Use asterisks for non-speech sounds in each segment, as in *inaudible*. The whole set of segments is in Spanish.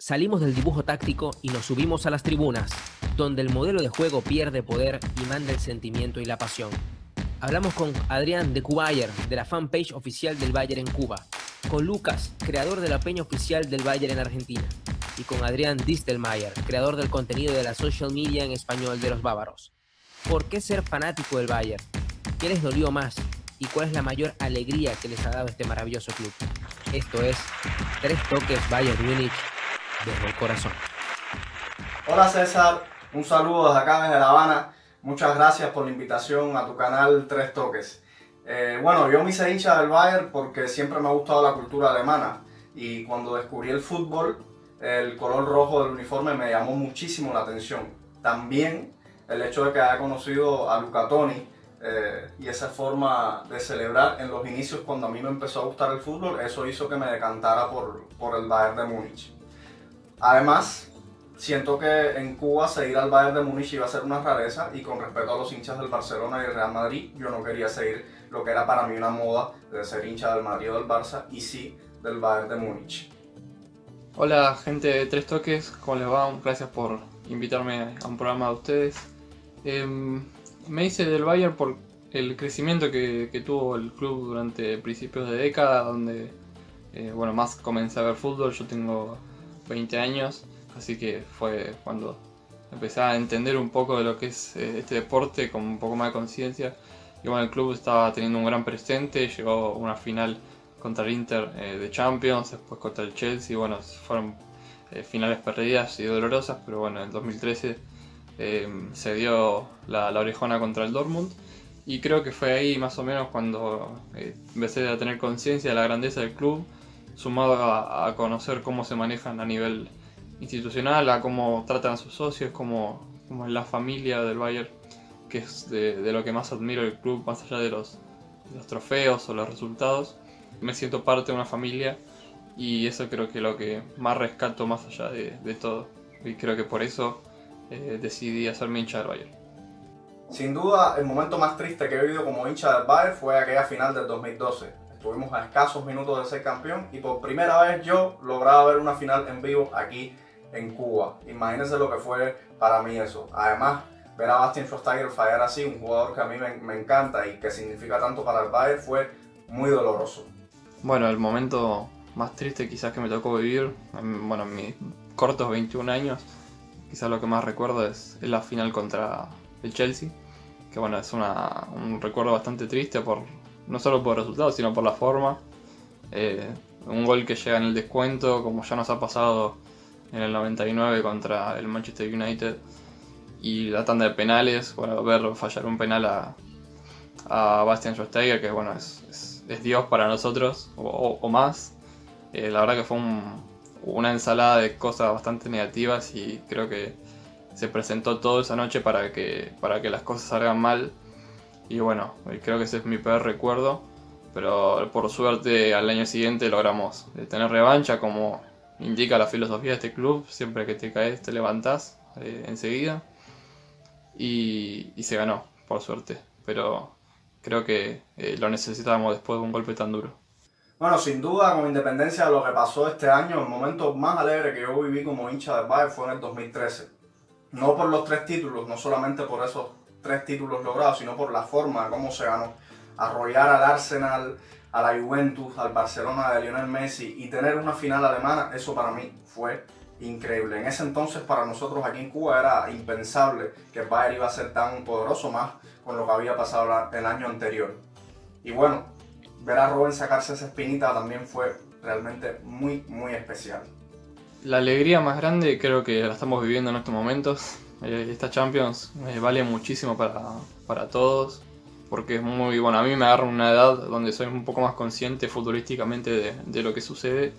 Salimos del dibujo táctico y nos subimos a las tribunas, donde el modelo de juego pierde poder y manda el sentimiento y la pasión. Hablamos con Adrián de Cubayer, de la fanpage oficial del Bayern en Cuba, con Lucas, creador de la peña oficial del Bayern en Argentina, y con Adrián Distelmayer, creador del contenido de la social media en español de los bávaros. ¿Por qué ser fanático del Bayern? ¿Qué les dolió más? ¿Y cuál es la mayor alegría que les ha dado este maravilloso club? Esto es Tres Toques Bayern Múnich desde el corazón. Hola César, un saludo desde acá desde La Habana. Muchas gracias por la invitación a tu canal Tres Toques. Eh, bueno, yo me hice hincha del Bayern porque siempre me ha gustado la cultura alemana y cuando descubrí el fútbol, el color rojo del uniforme me llamó muchísimo la atención. También el hecho de que haya conocido a Luca Toni eh, y esa forma de celebrar en los inicios cuando a mí me empezó a gustar el fútbol, eso hizo que me decantara por, por el Bayern de Múnich. Además, siento que en Cuba seguir al Bayern de Múnich iba a ser una rareza y con respecto a los hinchas del Barcelona y del Real Madrid, yo no quería seguir lo que era para mí una moda de ser hincha del Madrid o del Barça y sí del Bayern de Múnich. Hola gente de Tres Toques, ¿cómo les va? Gracias por invitarme a un programa de ustedes. Em, me hice del Bayern por el crecimiento que, tuvo el club durante principios de década, donde eh, bueno, más comencé a ver fútbol, yo tengo 20 años, así que fue cuando empecé a entender un poco de lo que es eh, este deporte con un poco más de conciencia. Y bueno, el club estaba teniendo un gran presente, llegó una final contra el Inter eh, de Champions, después contra el Chelsea, bueno, fueron eh, finales perdidas y dolorosas, pero bueno, en 2013 se dio la, la, orejona contra el Dortmund. Y creo que fue ahí más o menos cuando empecé a tener conciencia de la grandeza del club sumado a, conocer cómo se manejan a nivel institucional, a cómo tratan a sus socios, cómo, cómo es la familia del Bayern, que es de, lo que más admiro el club, más allá de los, los trofeos o los resultados. Me siento parte de una familia y eso creo que es lo que más rescato más allá de, de todo. Y creo que por eso eh, decidí hacerme hincha del Bayern. Sin duda, el momento más triste que he vivido como hincha del Bayern fue aquella final del 2012 Estuvimos a escasos minutos de ser campeón y por primera vez yo lograba ver una final en vivo aquí en Cuba. Imagínense lo que fue para mí eso. Además, ver a Bastian Schweinsteiger fallar así, un jugador que a mí me, encanta y que significa tanto para el Bayern, fue muy doloroso. Bueno, el momento más triste quizás que me tocó vivir, bueno, en mis cortos 21 años, quizás lo que más recuerdo es, la final contra el Chelsea, que bueno, es un recuerdo bastante triste por no solo por resultados, sino por la forma. Eh, un gol que llega en el descuento, como ya nos ha pasado en el 99 contra el Manchester United. Y la tanda de penales, bueno, ver fallar un penal a, a Bastian Schweinsteiger, que bueno, es, es, Dios para nosotros, o, más. Eh, la verdad que fue una ensalada de cosas bastante negativas y creo que se presentó todo esa noche para que, para que las cosas salgan mal y bueno, creo que ese es mi peor recuerdo. Pero por suerte al año siguiente logramos eh, tener revancha como indica la filosofía de este club. Siempre que te caes te levantás eh, enseguida. Y, se ganó, por suerte. Pero creo que eh, lo necesitábamos después de un golpe tan duro. Bueno, sin duda, con independencia de lo que pasó este año, el momento más alegre que yo viví como hincha del Bayern fue en el 2013. No por los tres títulos, no solamente por esos tres títulos logrados, sino por la forma, cómo se ganó. Arrollar al Arsenal, a la Juventus, al Barcelona de Lionel Messi y tener una final alemana, eso para mí fue increíble. En ese entonces para nosotros aquí en Cuba era impensable que Bayern iba a ser tan poderoso más con lo que había pasado el año anterior. Y bueno, ver a Robin sacarse esa espinita también fue realmente muy, muy especial. La alegría más grande creo que la estamos viviendo en estos momentos eh, esta Champions eh, vale muchísimo para, todos, porque es muy bueno. A mí me agarra una edad donde soy un poco más consciente futbolísticamente de, lo que sucede,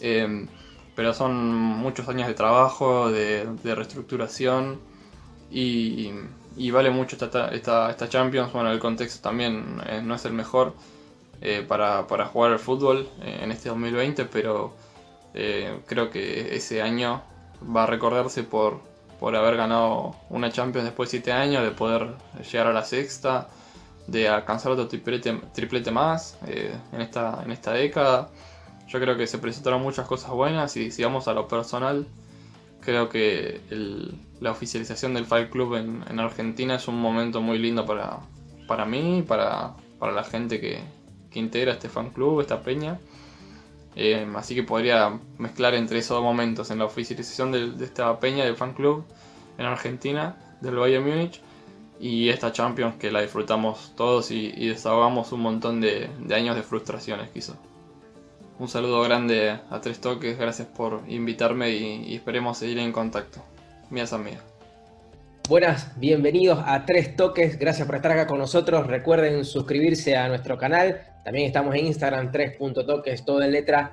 eh, pero son muchos años de trabajo, de, reestructuración y, vale mucho esta, esta, Champions. Bueno, el contexto también no es el mejor para, para, jugar al fútbol en este 2020, pero creo que ese año va a recordarse por por haber ganado una Champions después de 7 años, de poder llegar a la sexta, de alcanzar otro triplete, más eh, en, esta, en esta década. yo creo que se presentaron muchas cosas buenas y si vamos a lo personal, creo que la oficialización del Fight Club en, Argentina es un momento muy lindo para, para mí, para, para la gente que, que integra este fan club, esta peña. Eh, así que podría mezclar entre esos dos momentos, en la oficialización de, esta peña del fan club en Argentina, del Bayern Múnich, y esta Champions que la disfrutamos todos y, desahogamos un montón de, años de frustraciones quizá. Un saludo grande a Tres Toques, gracias por invitarme y, esperemos seguir en contacto. Mías amigas. Buenas, bienvenidos a Tres Toques, gracias por estar acá con nosotros. Recuerden suscribirse a nuestro canal, también estamos en Instagram, 3.toques, todo en letra.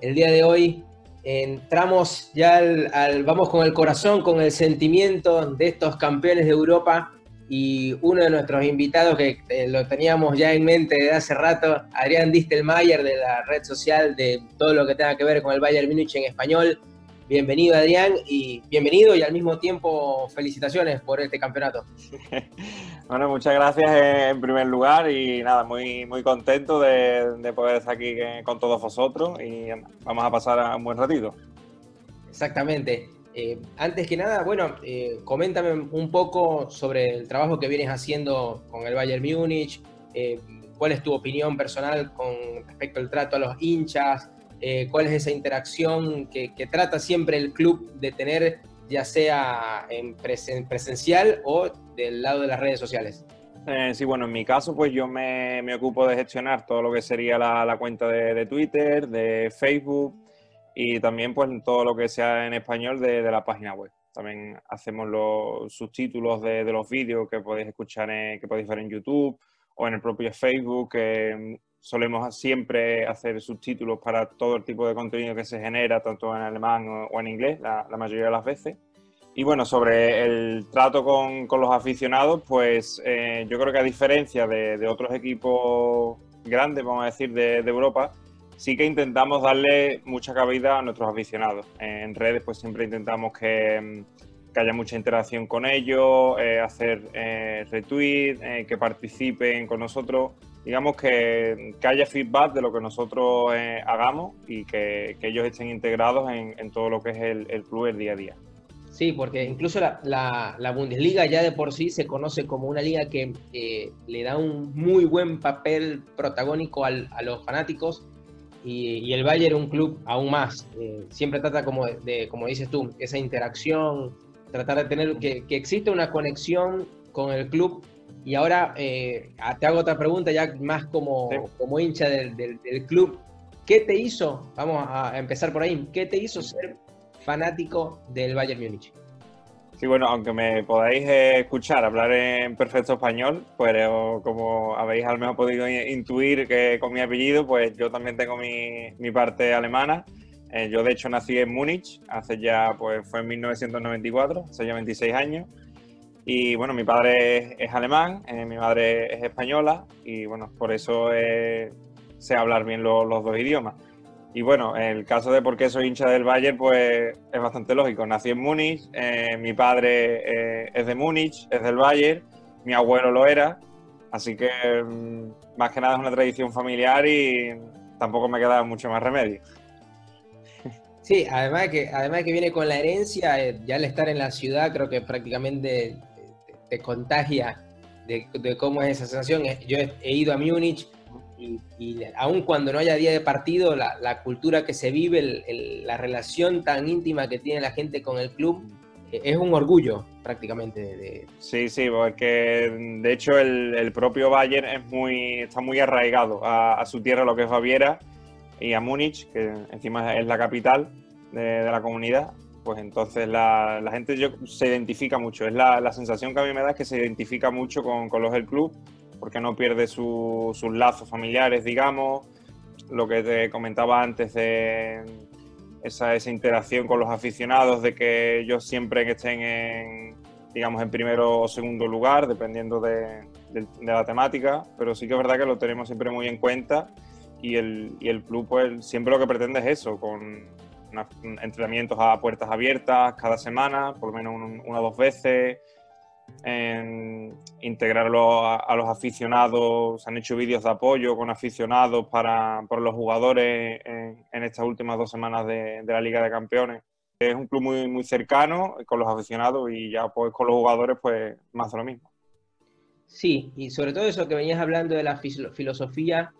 El día de hoy entramos ya al, vamos con el corazón, con el sentimiento de estos campeones de Europa y uno de nuestros invitados que eh, lo teníamos ya en mente desde hace rato, Adrián Distelmayer de la red social de todo lo que tenga que ver con el Bayern Múnich en español. Bienvenido Adrián y bienvenido y al mismo tiempo felicitaciones por este campeonato. *laughs* bueno, muchas gracias en primer lugar y nada, muy, muy contento de, poder estar aquí con todos vosotros y vamos a pasar un buen ratito. Exactamente. Eh, antes que nada, bueno, eh, coméntame un poco sobre el trabajo que vienes haciendo con el Bayern Múnich, eh, cuál es tu opinión personal con respecto al trato a los hinchas, cuál es esa interacción que, trata siempre el club de tener, ya sea en presencial o del lado de las redes sociales. Eh, sí, bueno, en mi caso, pues yo me, ocupo de gestionar todo lo que sería la, cuenta de, Twitter, de Facebook y también pues todo lo que sea en español de, la página web. También hacemos los subtítulos de, los vídeos que podéis escuchar, que podéis ver en YouTube o en el propio Facebook, solemos siempre hacer subtítulos para todo el tipo de contenido que se genera, tanto en alemán o, en inglés, la, mayoría de las veces. Y bueno, sobre el trato con, con los aficionados, pues eh, yo creo que a diferencia de, otros equipos grandes, vamos a decir, de, Europa, sí que intentamos darle mucha cabida a nuestros aficionados. En redes pues siempre intentamos que, que haya mucha interacción con ellos, eh, hacer eh, retweets, que participen con nosotros digamos que, haya feedback de lo que nosotros eh, hagamos y que, ellos estén integrados en, todo lo que es el, club el día a día. Sí, porque incluso la, Bundesliga ya de por sí se conoce como una liga que eh, le da un muy buen papel protagónico a los fanáticos y, el Bayern un club aún más. Eh, siempre trata como de, como dices tú, esa interacción, tratar de tener que, que existe una conexión con el club y ahora eh, te hago otra pregunta ya más como, como hincha del, del, club. ¿Qué te hizo, vamos a empezar por ahí, qué te hizo ser fanático del Bayern Múnich? Sí, bueno, aunque me podáis eh, escuchar hablar en perfecto español, pues como habéis al menos podido intuir que con mi apellido, pues yo también tengo mi, mi parte alemana. Eh, yo de hecho nací en Múnich, hace ya, pues fue en 1994, hace ya 26 años. Y bueno, mi padre es, alemán, eh, mi madre es española y bueno, por eso eh, sé hablar bien los dos idiomas. Y bueno, el caso de por qué soy hincha del Bayern, pues es bastante lógico. Nací en Múnich, eh, mi padre es de Múnich, es del Bayern, mi abuelo lo era, así que mm, más que nada es una tradición familiar y tampoco me queda mucho más remedio. Sí, además que, además que viene con la herencia, ya al estar en la ciudad creo que prácticamente te contagia de, cómo es esa sensación. Eh, yo he, ido a Múnich y, aun cuando no haya día de partido, la, cultura que se vive, la relación tan íntima que tiene la gente con el club, eh, es un orgullo prácticamente. De... Sí, sí, porque de hecho el, propio Bayern está muy arraigado a, su tierra, lo que es Baviera, y a Múnich, que encima es la capital de la comunidad pues entonces la, gente se identifica mucho. Es la, sensación que a mí me da es que se identifica mucho con, los del club, porque no pierde sus lazos familiares, digamos. Lo que te comentaba antes de esa, esa interacción con los aficionados, de que ellos siempre estén en, digamos, en primero o segundo lugar, dependiendo de, la temática. Pero sí que es verdad que lo tenemos siempre muy en cuenta y el, el club pues siempre lo que pretende es eso, con entrenamientos a puertas abiertas cada semana, por lo menos una o dos veces. en integrarlo a, los aficionados, se han hecho vídeos de apoyo con aficionados para, por los jugadores en, estas últimas dos semanas de, la Liga de Campeones. Es un club muy, muy cercano con los aficionados y ya pues con los jugadores pues más de lo mismo. Sí, y sobre todo eso que venías hablando de la filosofía,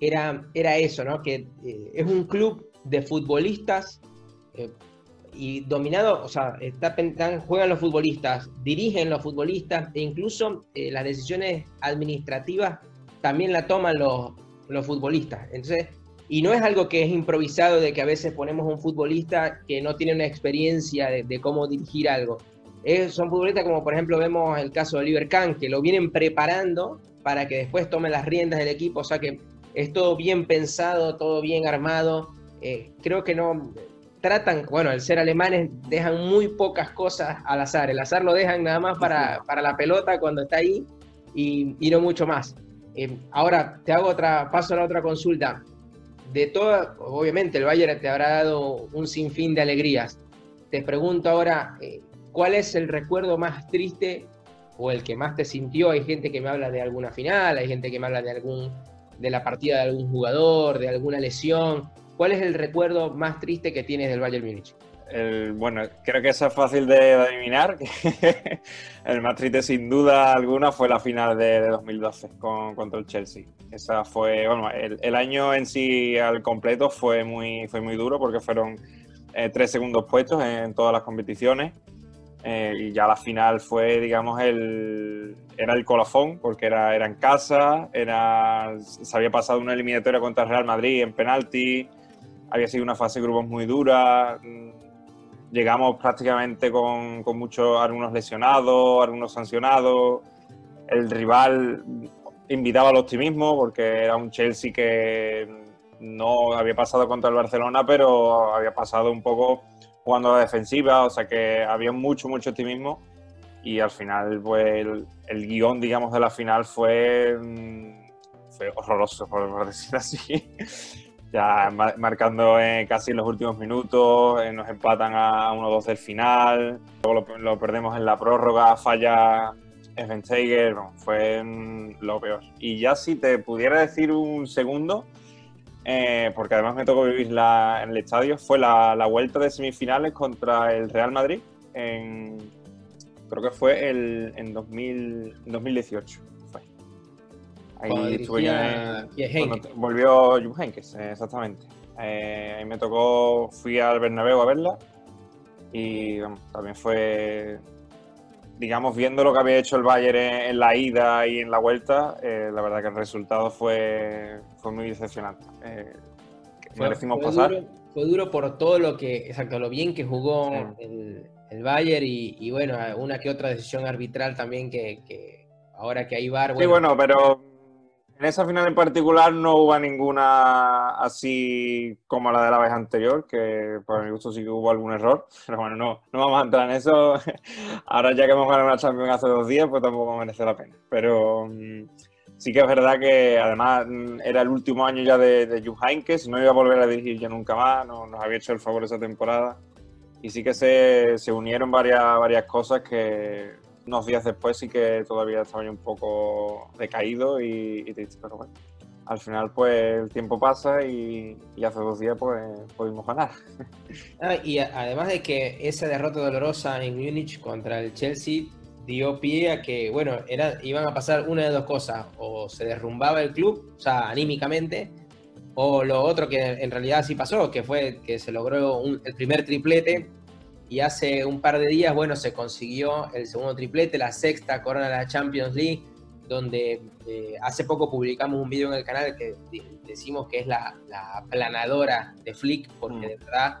era, era eso, ¿no? Que eh, es un club de futbolistas eh, y dominado, o sea, juegan los futbolistas, dirigen los futbolistas e incluso eh, las decisiones administrativas también la toman los, los futbolistas. Entonces, y no es algo que es improvisado de que a veces ponemos un futbolista que no tiene una experiencia de, cómo dirigir algo. son futbolistas como por ejemplo vemos el caso de Oliver Kahn, que lo vienen preparando para que después tome las riendas del equipo, o sea que es todo bien pensado, todo bien armado. Eh, creo que no, tratan, bueno, al ser alemanes dejan muy pocas cosas al azar. El azar lo dejan nada más para, la pelota cuando está ahí y, no mucho más. Eh, ahora te hago otra, paso a la otra consulta. De toda, obviamente el Bayern te habrá dado un sinfín de alegrías. Te pregunto ahora, eh, ¿cuál es el recuerdo más triste o el que más te sintió? Hay gente que me habla de alguna final, hay gente que me habla de algún de la partida de algún jugador, de alguna lesión. ¿Cuál es el recuerdo más triste que tienes del Bayern Múnich? bueno, creo que eso es fácil de, adivinar. *laughs* el más triste, sin duda alguna, fue la final de, 2012 con, contra el Chelsea. Esa fue, bueno, el, año en sí al completo fue muy, fue muy duro porque fueron eh, tres segundos puestos en, todas las competiciones. Eh, y ya la final fue, digamos, el, era el colofón, porque era, era en casa, era, se había pasado una eliminatoria contra el Real Madrid en penalti, había sido una fase de grupos muy dura. Llegamos prácticamente con, con muchos, algunos lesionados, algunos sancionados. El rival invitaba al optimismo porque era un Chelsea que no había pasado contra el Barcelona, pero había pasado un poco jugando a la defensiva, o sea que había mucho, mucho optimismo. Y al final, pues el, guion, digamos, de la final fue, fue horroroso, por *laughs* decirlo así ya marcando en casi los últimos minutos, eh, nos empatan a 1-2 del final, luego lo, perdemos en la prórroga, falla Eventeiger, fue lo peor. Y ya si te pudiera decir un segundo, eh, porque además me tocó vivir en el estadio, fue la, vuelta de semifinales contra el Real Madrid, en, creo que fue el, en 2018. Ahí estuve ya volvió Jupp Heynckes, exactamente. Eh, ahí me tocó, fui al Bernabéu a verla y también fue, digamos, viendo lo que había hecho el Bayern en, la ida y en la vuelta, eh, la verdad que el resultado fue, fue muy decepcionante. Eh, fue, pasar. Duro, fue duro por todo lo que, exacto, lo bien que jugó el, el, Bayern y, bueno, una que otra decisión arbitral también que, ahora que hay VAR... sí, bueno, pero en esa final en particular no hubo ninguna así como la de la vez anterior, que por mi gusto sí que hubo algún error, *laughs* pero bueno, no, no vamos a entrar en eso. *laughs* Ahora ya que hemos ganado una Champions hace dos días, pues tampoco merece la pena. Pero mm, sí que es verdad que además era el último año ya de, de Jupp Heynckes, no iba a volver a dirigir ya nunca más, no, nos había hecho el favor esa temporada. Y sí que se, se unieron varias, varias cosas que unos días después sí que todavía estaba yo un poco decaído y, triste, pero bueno. Al final, pues el tiempo pasa y, hace dos días, pues pudimos ganar. *laughs* Ah, y además de que esa derrota dolorosa en Múnich contra el Chelsea dio pie a que, bueno, era, iban a pasar una de dos cosas: o se derrumbaba el club, o sea, anímicamente, o lo otro que en realidad sí pasó, que fue que se logró el primer triplete y hace un par de días, bueno, se consiguió el segundo triplete, la sexta corona de la Champions League, donde eh, hace poco publicamos un video en el canal que decimos que es la, la planadora de Flick, porque mm. de verdad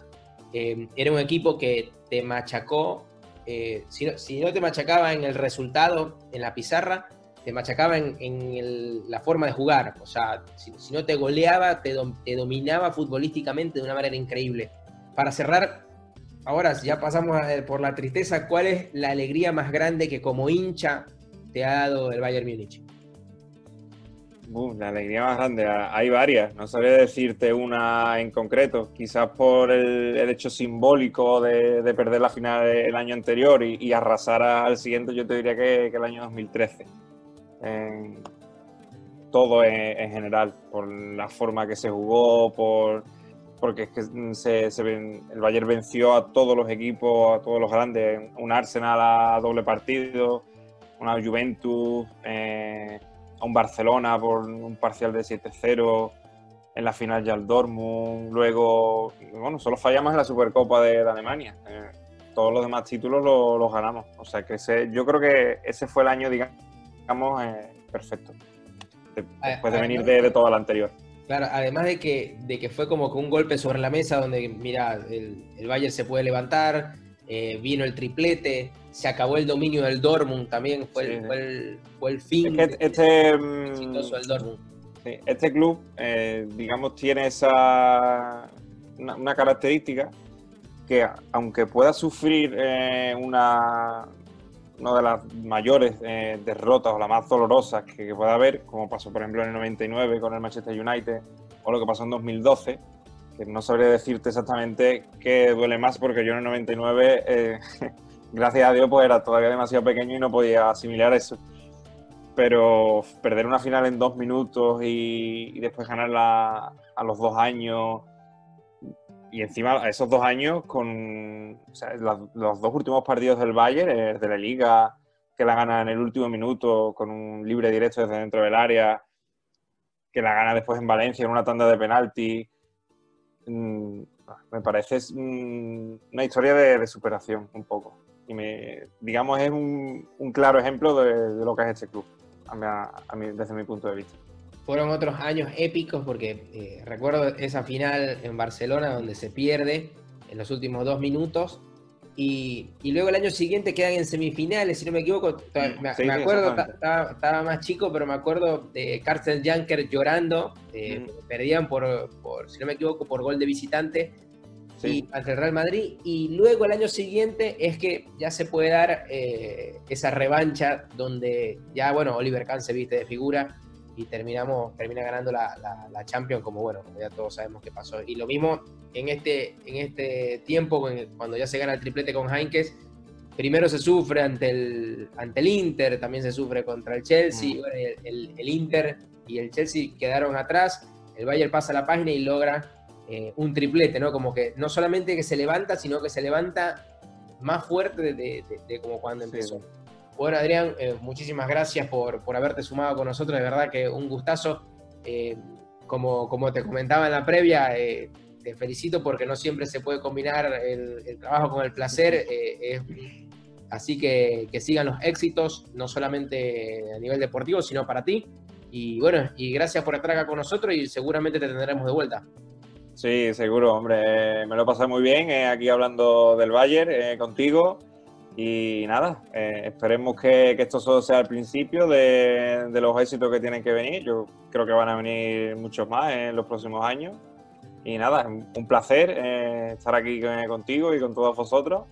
eh, era un equipo que te machacó, eh, si, no, te machacaba en el resultado, en la pizarra, te machacaba en, la forma de jugar, o sea, si, no te goleaba, te, dominaba futbolísticamente de una manera increíble. Para cerrar, ahora ya pasamos por la tristeza, ¿cuál es la alegría más grande que como hincha te ha dado el Bayern Múnich? La alegría más grande, hay varias, no sabría decirte una en concreto, quizás por el, hecho simbólico de, perder la final el año anterior y, arrasar al siguiente, yo te diría que, el año 2013. todo en, general, por la forma que se jugó, por porque es que se, el Bayern venció a todos los equipos, a todos los grandes, un Arsenal a doble partido, una Juventus. Eh, a un Barcelona por un parcial de 7-0, en la final ya el Dortmund, luego, bueno, solo fallamos en la Supercopa de, Alemania. Eh, todos los demás títulos los, ganamos. O sea que ese, yo creo que ese fue el año, digamos, eh, perfecto. Después de venir de, todo lo anterior. Claro, además de que, de que fue como que un golpe sobre la mesa donde, mira, el, el Bayern se puede levantar, eh, vino el triplete, se acabó el dominio del Dortmund también, fue, el, fue, el, fin este, mm, del Dortmund. este club, eh, digamos, tiene esa una, característica que aunque pueda sufrir eh, una, una de las mayores derrotas o las más dolorosas que, que, pueda haber, como pasó por ejemplo en el 99 con el Manchester United o lo que pasó en 2012, no sabría decirte exactamente qué duele más porque yo en el 99, eh, *laughs* gracias a Dios, pues era todavía demasiado pequeño y no podía asimilar eso. Pero perder una final en dos minutos y, después ganarla a los dos años y encima a esos dos años con los, dos últimos partidos del Bayern, el de la Liga, que la gana en el último minuto con un libre directo desde dentro del área, que la gana después en Valencia en una tanda de penalti Mm, me parece una historia de, superación un poco. Y me, digamos, es un, claro ejemplo de, lo que es este club, a mí, desde mi punto de vista. Fueron otros años épicos porque eh, recuerdo esa final en Barcelona donde se pierde en los últimos dos minutos y, luego el año siguiente quedan en semifinales, si no me equivoco. Me, acuerdo, estaba, más chico, pero me acuerdo de Carsten Janker llorando. Eh, perdían por, si no me equivoco, por gol de visitante y, ante el Real Madrid. Y luego el año siguiente es que ya se puede dar eh, esa revancha donde ya, bueno, Oliver Kahn se viste de figura y terminamos, termina ganando la, la, Champions, como bueno, ya todos sabemos qué pasó. Y lo mismo en este, en este tiempo, cuando ya se gana el triplete con Heinkes, primero se sufre ante el, ante el Inter, también se sufre contra el Chelsea, mm. el, el, Inter y el Chelsea quedaron atrás, el Bayern pasa la página y logra eh, un triplete, ¿no? Como que no solamente que se levanta, sino que se levanta más fuerte de, de, como cuando empezó. Bueno, Adrián, eh, muchísimas gracias por, haberte sumado con nosotros. De verdad que un gustazo. Eh, como, como te comentaba en la previa, eh, te felicito porque no siempre se puede combinar el, trabajo con el placer. así que, que sigan los éxitos, no solamente a nivel deportivo, sino para ti. Y bueno, y gracias por estar acá con nosotros y seguramente te tendremos de vuelta. Sí, seguro, hombre. Me lo pasado muy bien aquí hablando del Bayern contigo. Y nada, eh, esperemos que, esto solo sea el principio de, los éxitos que tienen que venir. Yo creo que van a venir muchos más en los próximos años. Y nada, un placer eh, estar aquí contigo y con todos vosotros.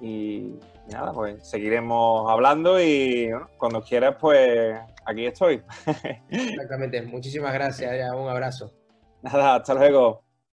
Y, nada, pues seguiremos hablando y cuando quieras, pues aquí estoy. *laughs* Exactamente, muchísimas gracias, un abrazo. Nada, hasta luego.